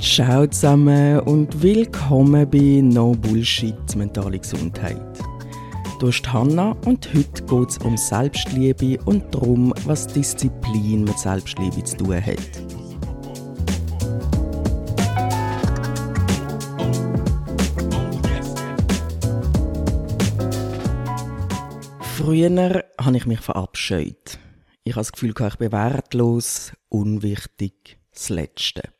Ciao zusammen und willkommen bei No Bullshit Mentale Gesundheit. Du bist Hanna und heute geht es um Selbstliebe und darum, was Disziplin mit Selbstliebe zu tun hat. Früher habe ich mich verabscheut. Ich habe das Gefühl, ich bin wertlos, unwichtig, das Letzte.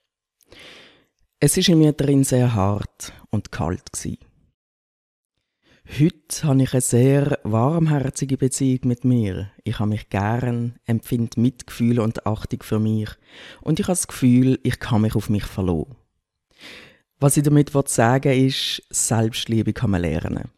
Es ist in mir drin sehr hart und kalt gewesen. Heute habe ich eine sehr warmherzige Beziehung mit mir. Ich habe mich gern, empfinde Mitgefühl und Achtung für mich und ich habe das Gefühl, ich kann mich auf mich verlassen. Was ich damit sagen will, ist, Selbstliebe kann man lernen.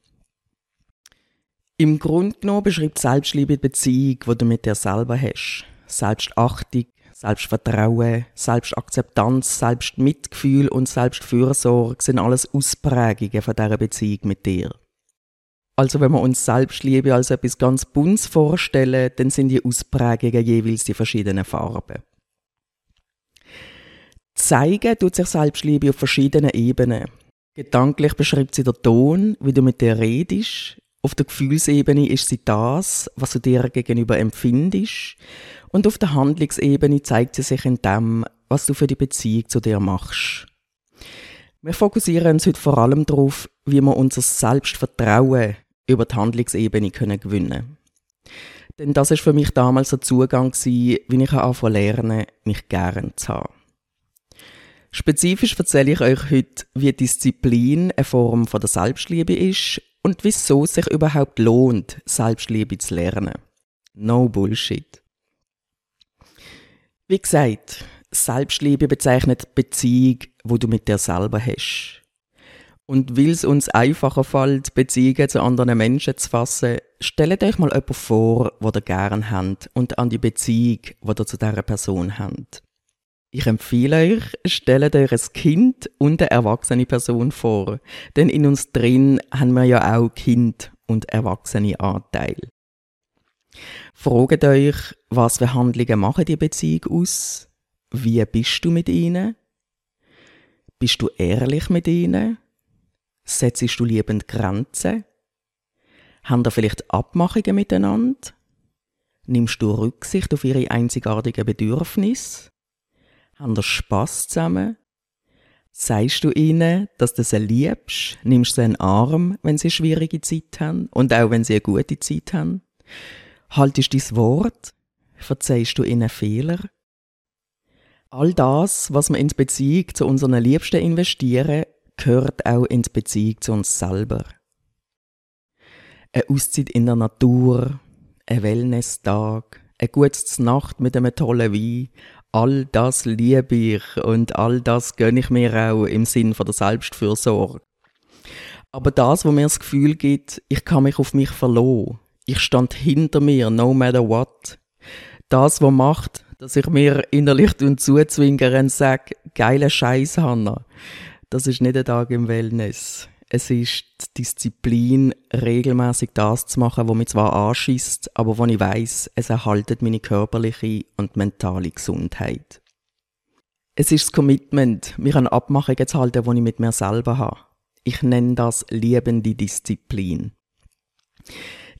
Im Grunde genommen beschreibt Selbstliebe die Beziehung, die du mit dir selber hast. Selbstachtung, Selbstvertrauen, Selbstakzeptanz, Selbstmitgefühl und Selbstfürsorge sind alles Ausprägungen von dieser Beziehung mit dir. Also wenn wir uns Selbstliebe als etwas ganz Buntes vorstellen, dann sind die Ausprägungen jeweils die verschiedenen Farben. Zeigen tut sich Selbstliebe auf verschiedenen Ebenen. Gedanklich beschreibt sie den Ton, wie du mit dir redest. Auf der Gefühlsebene ist sie das, was du dir gegenüber empfindest. Und auf der Handlungsebene zeigt sie sich in dem, was du für die Beziehung zu dir machst. Wir fokussieren uns heute vor allem darauf, wie wir unser Selbstvertrauen über die Handlungsebene können gewinnen Denn das ist für mich damals der Zugang wie ich anfangen lernen, mich gern zu haben. Spezifisch erzähle ich euch heute, wie Disziplin eine Form von der Selbstliebe ist und wieso es sich überhaupt lohnt, Selbstliebe zu lernen. No Bullshit. Wie gesagt, Selbstliebe bezeichnet Beziehung, wo du mit dir selber hast. Und weil es uns einfacher fällt, Beziehungen zu anderen Menschen zu fassen, stellt euch mal jemanden vor, wo ihr gern habt und an die Beziehung, die ihr zu dieser Person habt. Ich empfehle euch, stellt euch ein Kind und eine erwachsene Person vor, denn in uns drin haben wir ja auch Kind und erwachsene Anteil. Fragt euch, was für Handlungen machen die Beziehung aus? Wie bist du mit ihnen? Bist du ehrlich mit ihnen? Setzt du liebend Grenzen? Haben da vielleicht Abmachungen miteinander? Nimmst du Rücksicht auf ihre einzigartigen Bedürfnisse? Haben da Spass zusammen? Sagst du ihnen, dass du sie liebst? Nimmst du sie in den Arm, wenn sie schwierige Zeit haben? Und auch wenn sie eine gute Zeit haben? Haltest dein Wort? Verzeihst du ihnen Fehler? All das, was wir in die Beziehung zu unseren Liebsten investieren, gehört auch in die Beziehung zu uns selber. Eine Auszeit in der Natur, ein Wellness-Tag, eine gute Nacht mit einem tollen Wein, all das liebe ich und all das gönne ich mir auch im Sinn von der Selbstfürsorge. Aber das, wo mir das Gefühl gibt, ich kann mich auf mich verlassen, ich stand hinter mir, no matter what. Das, was macht, dass ich mir innerlich zuzwinkere und sage, geile Scheiß, Hanna. Das ist nicht ein Tag im Wellness. Es ist die Disziplin, regelmäßig das zu machen, was mich zwar anschießt, aber wo ich weiß, es erhaltet meine körperliche und mentale Gesundheit. Es ist das Commitment, mich an Abmachungen zu halten, die ich mit mir selber habe. Ich nenne das liebende Disziplin.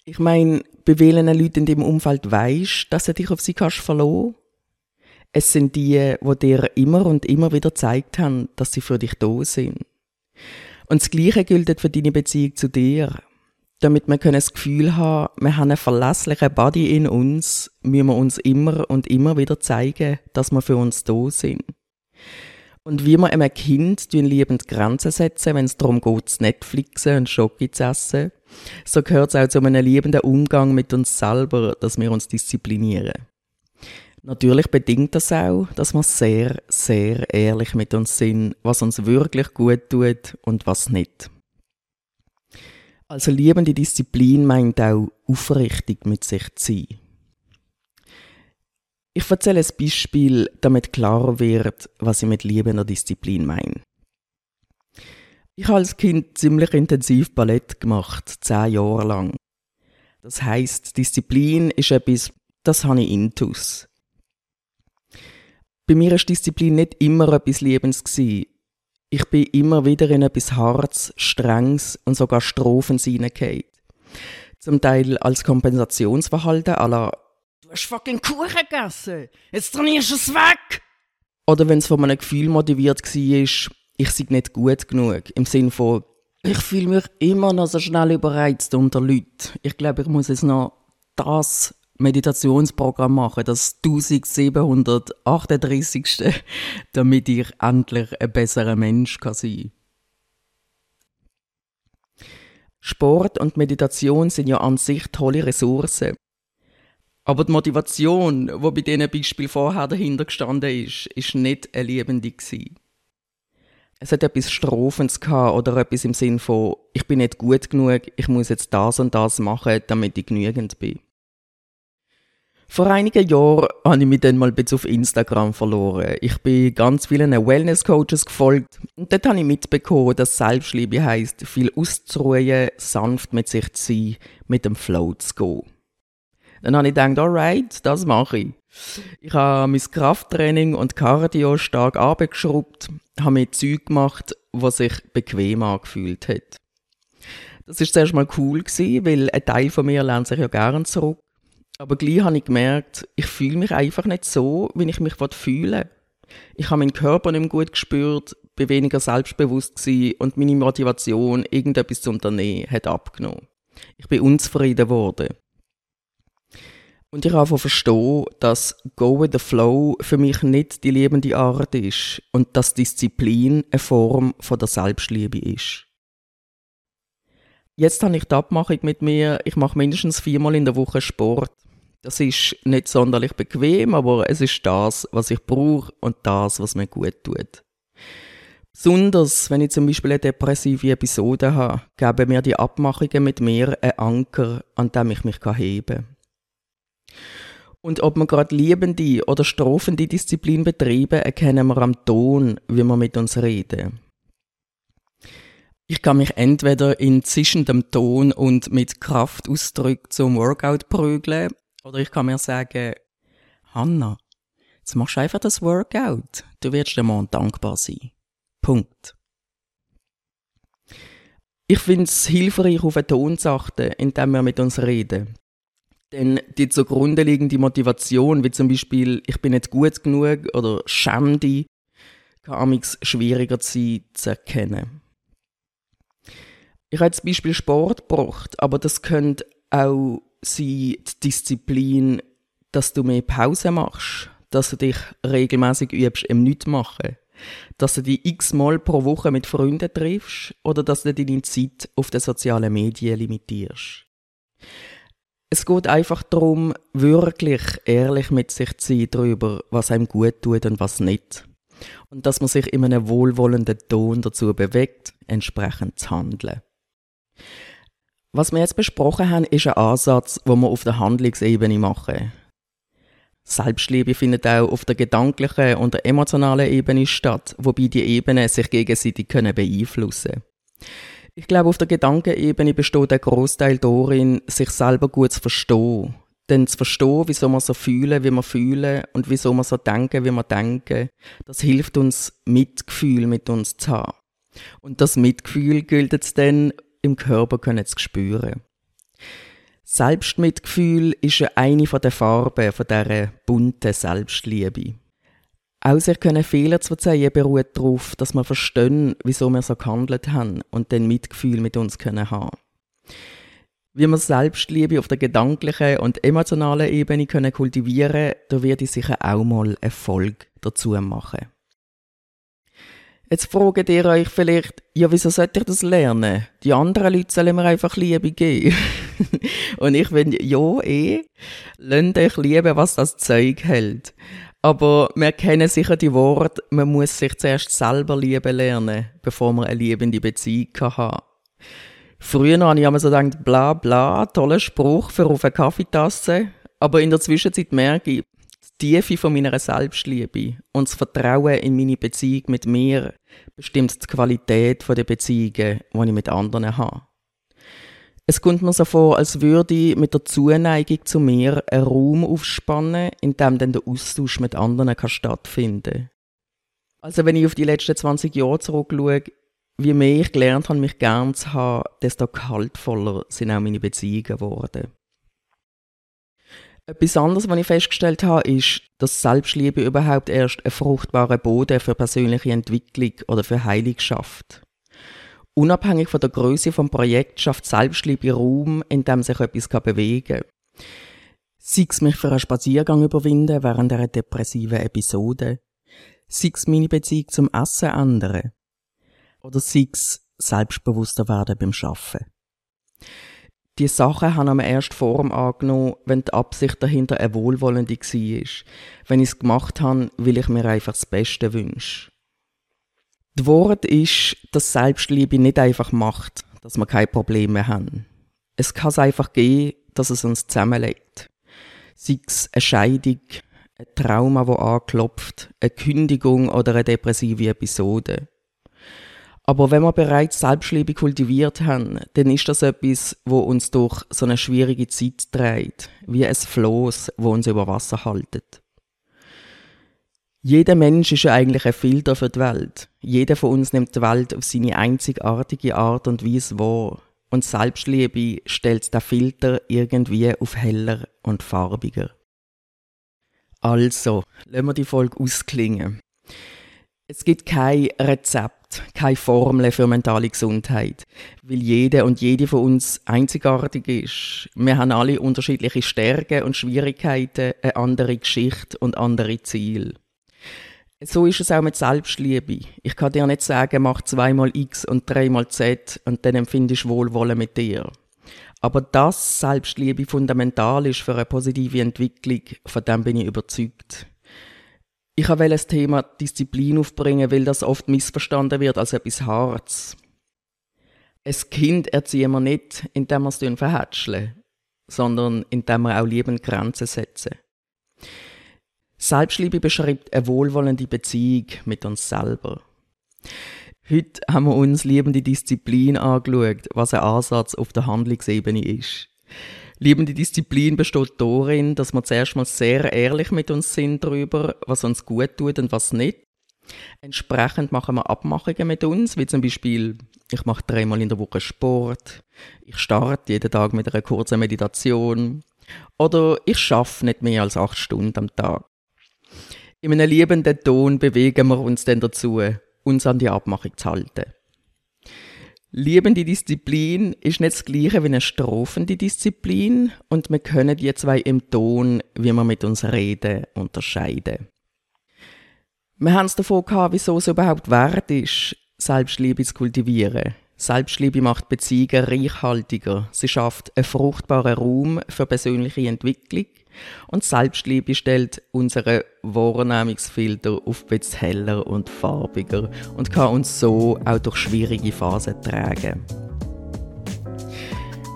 Ich meine, bei welchen Leuten in deinem Umfeld weisst, dass du dich auf sie kannst verlassen? Es sind die, die dir immer und immer wieder gezeigt haben, dass sie für dich da sind. Und das Gleiche gilt für deine Beziehung zu dir. Damit wir das Gefühl haben, wir haben einen verlässlichen Body in uns, müssen wir uns immer und immer wieder zeigen, dass wir für uns da sind. Und wie wir einem Kind liebend Grenzen setzen, wenn es darum geht, Netflixen und Schoki zu essen, so gehört es auch zu einem liebenden Umgang mit uns selber, dass wir uns disziplinieren. Natürlich bedingt das auch, dass wir sehr, sehr ehrlich mit uns sind, was uns wirklich gut tut und was nicht. Also liebende Disziplin meint auch aufrichtig mit sich zu sein. Ich erzähle ein Beispiel, damit klar wird, was ich mit liebender Disziplin meine. Ich habe als Kind ziemlich intensiv Ballett gemacht, zehn Jahre lang. Das heißt, Disziplin ist etwas, das habe ich intus. Bei mir war Disziplin nicht immer etwas Lebens. Gewesen. Ich bin immer wieder in etwas Harz, Strengs und sogar Strophen hineingefallen. Zum Teil als Kompensationsverhalten aller Du hast fucking Kuchen gegessen, jetzt trainierst du es weg! Oder wenn es von einem Gefühl motiviert war, ich sei nicht gut genug. Im Sinne von, ich fühle mich immer noch so schnell überreizt unter Leuten. Ich glaube, ich muss jetzt noch das Meditationsprogramm machen, das 1738. damit ich endlich ein besserer Mensch kann sein Sport und Meditation sind ja an sich tolle Ressourcen. Aber die Motivation, die bei diesen Beispiel vorher dahinter gestanden ist, ist nicht eine liebende. Es hat etwas gehabt oder etwas im Sinn von, ich bin nicht gut genug, ich muss jetzt das und das machen, damit ich genügend bin. Vor einigen Jahren habe ich mich dann mal bisschen auf Instagram verloren. Ich bin ganz vielen Wellness-Coaches gefolgt und dort habe ich mitbekommen, dass Selbstliebe heisst, viel auszuruhen, sanft mit sich zu sein, mit dem Flow zu gehen. Dann habe ich gedacht, alright, das mache ich. Ich habe mein Krafttraining und Cardio stark abgeschraubt, habe mir Zeug gemacht, was sich bequem angefühlt hat. Das ist zuerst mal cool weil ein Teil von mir lernt sich ja gerne zurück. Aber gleich habe ich gemerkt, ich fühle mich einfach nicht so, wie ich mich fühle. Ich habe meinen Körper nicht mehr gut gespürt, bin weniger selbstbewusst gewesen und meine Motivation, irgendetwas zu unternehmen, hat abgenommen. Ich bin unzufrieden geworden. Und ich habe verstehen, dass Go with the Flow für mich nicht die lebende Art ist und dass Disziplin eine Form von der Selbstliebe ist. Jetzt habe ich die Abmachung mit mir, ich mache mindestens viermal in der Woche Sport. Das ist nicht sonderlich bequem, aber es ist das, was ich brauche und das, was mir gut tut. Besonders, wenn ich zum Beispiel eine depressive Episode habe, geben mir die Abmachungen mit mir einen Anker, an dem ich mich heben kann. Und ob wir gerade liebende oder strafende Disziplin betreiben, erkennen wir am Ton, wie wir mit uns reden. Ich kann mich entweder in zischendem Ton und mit Kraftausdruck zum Workout prügeln oder ich kann mir sagen, Hanna, jetzt machst du einfach das Workout. Du wirst dem Mann dankbar sein. Punkt. Ich finde es hilfreich, auf den Ton zu achten, indem wir mit uns reden. Denn die zugrunde liegende Motivation, wie zum Beispiel, ich bin nicht gut genug oder schäm dich, kann amigs schwieriger sein zu erkennen. Ich habe jetzt Beispiel Sport gebracht, aber das könnte auch sein, die Disziplin, dass du mehr Pause machst, dass du dich regelmäßig übst im Nichtmachen, dass du dich x-mal pro Woche mit Freunden triffst oder dass du deine Zeit auf den sozialen Medien limitierst. Es geht einfach darum, wirklich ehrlich mit sich zu sein darüber, was einem gut tut und was nicht. Und dass man sich in einem wohlwollenden Ton dazu bewegt, entsprechend zu handeln. Was wir jetzt besprochen haben, ist ein Ansatz, den wir auf der Handlungsebene machen. Selbstliebe findet auch auf der gedanklichen und der emotionalen Ebene statt, wobei die Ebenen sich gegenseitig beeinflussen können. Ich glaube, auf der Gedankenebene besteht der Großteil darin, sich selber gut zu verstehen. Denn zu verstehen, wieso wir so fühlen, wie wir fühlen und wieso wir so denken, wie wir denken, das hilft uns, Mitgefühl mit uns zu haben. Und das Mitgefühl gilt es dann im Körper können zu spüren. Selbstmitgefühl ist eine der Farben dieser bunten Selbstliebe. Auch sich können Fehler zu verzeihen beruht darauf, dass wir verstehen, wieso wir so gehandelt haben und dann Mitgefühl mit uns können haben. Wie wir Selbstliebe auf der gedanklichen und emotionalen Ebene können kultivieren, da werde ich sicher auch mal Erfolg dazu machen. Jetzt fragt ihr euch vielleicht, ja, wieso sollte ich das lernen? Die anderen Leute sollen mir einfach Liebe geben. und ich finde, ja, eh, lernt euch lieben, was das Zeug hält. Aber wir kennen sicher die Worte, man muss sich zuerst selber lieben lernen, bevor man eine liebende Beziehung haben Früher habe ich immer so gedacht, bla bla, toller Spruch für auf eine Kaffeetasse. Aber in der Zwischenzeit merke ich, Tiefe von meiner Selbstliebe und das Vertrauen in meine Beziehung mit mir bestimmt die Qualität der Beziehungen, die ich mit anderen habe. Es kommt mir so vor, als würde ich mit der Zuneigung zu mir einen Raum aufspannen, in dem dann der Austausch mit anderen kann stattfinden Also wenn ich auf die letzten 20 Jahre zurückschaue, wie mehr ich gelernt habe, mich gern zu haben, desto kaltvoller sind auch meine Beziehungen geworden. Etwas anderes, was ich festgestellt habe, ist, dass Selbstliebe überhaupt erst einen fruchtbaren Boden für persönliche Entwicklung oder für Heilung schafft. Unabhängig von der Größe vom Projekt schafft Selbstliebe Raum, in dem sich etwas bewegen kann. Sei es mich für einen Spaziergang überwinden während einer depressiven Episode, sei es meine Beziehung zum Essen ändern oder sei es selbstbewusster werden beim Arbeiten. Die Sachen haben am erst Form angenommen, wenn die Absicht dahinter eine wohlwollende war. Wenn ich es gemacht habe, will ich mir einfach das Beste wünschen. Das Wort ist, dass Selbstliebe nicht einfach macht, dass wir keine Probleme haben. Es kann einfach geben, dass es uns zusammenlegt. Sei es eine Scheidung, ein Trauma, wo anklopft, eine Kündigung oder eine depressive Episode. Aber wenn wir bereits Selbstliebe kultiviert haben, dann ist das etwas, wo uns durch so eine schwierige Zeit trägt, wie ein Floß, wo uns über Wasser haltet. Jeder Mensch ist ja eigentlich ein Filter für die Welt. Jeder von uns nimmt die Welt auf seine einzigartige Art und Weise wahr. Und Selbstliebe stellt den Filter irgendwie auf heller und farbiger. Also, lassen wir die Folge ausklingen. Es gibt kein Rezept, keine Formel für mentale Gesundheit, weil jeder und jede von uns einzigartig ist. Wir haben alle unterschiedliche Stärken und Schwierigkeiten, eine andere Geschichte und andere Ziele. So ist es auch mit Selbstliebe. Ich kann dir nicht sagen, mach zweimal X und dreimal Z und dann empfindest du Wohlwollen mit dir. Aber dass Selbstliebe fundamental ist für eine positive Entwicklung, von dem bin ich überzeugt. Ich wollte das Thema Disziplin aufbringen, weil das oft missverstanden wird als etwas Harz. Ein Kind erziehen wir nicht, indem wir es verhätscheln, sondern indem wir auch liebend Grenzen setzen. Selbstliebe beschreibt eine wohlwollende Beziehung mit uns selber. Heute haben wir uns liebende Disziplin angeschaut, was ein Ansatz auf der Handlungsebene ist. Liebende Disziplin besteht darin, dass wir zuerst mal sehr ehrlich mit uns sind darüber, was uns gut tut und was nicht. Entsprechend machen wir Abmachungen mit uns, wie zum Beispiel, ich mache dreimal in der Woche Sport, ich starte jeden Tag mit einer kurzen Meditation oder ich schaffe nicht mehr als acht Stunden am Tag. In einem liebenden Ton bewegen wir uns dann dazu, uns an die Abmachung zu halten. Liebende Disziplin ist nicht das gleiche wie eine strafende Disziplin und wir können die zwei im Ton, wie wir mit uns reden, unterscheiden. Wir haben es davon gehabt, wieso es überhaupt wert ist, Selbstliebe zu kultivieren. Selbstliebe macht Beziehungen reichhaltiger. Sie schafft einen fruchtbaren Raum für persönliche Entwicklung und Selbstliebe stellt unsere Wahrnehmungsfilter auf bisschen heller und farbiger und kann uns so auch durch schwierige Phasen tragen.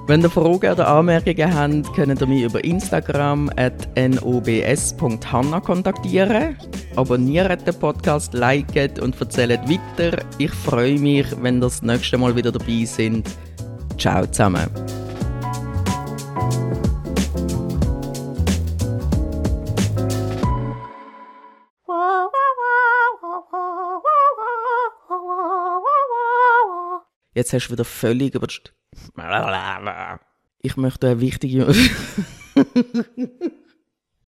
Wenn ihr Fragen oder Anmerkungen habt, könnt ihr mich über Instagram at nobs.hanna kontaktieren. Abonniert den Podcast, liket und erzählt weiter. Ich freue mich, wenn ihr das nächste Mal wieder dabei sind. Ciao zusammen. Jetzt hast du wieder völlig über Ich möchte eine wichtige.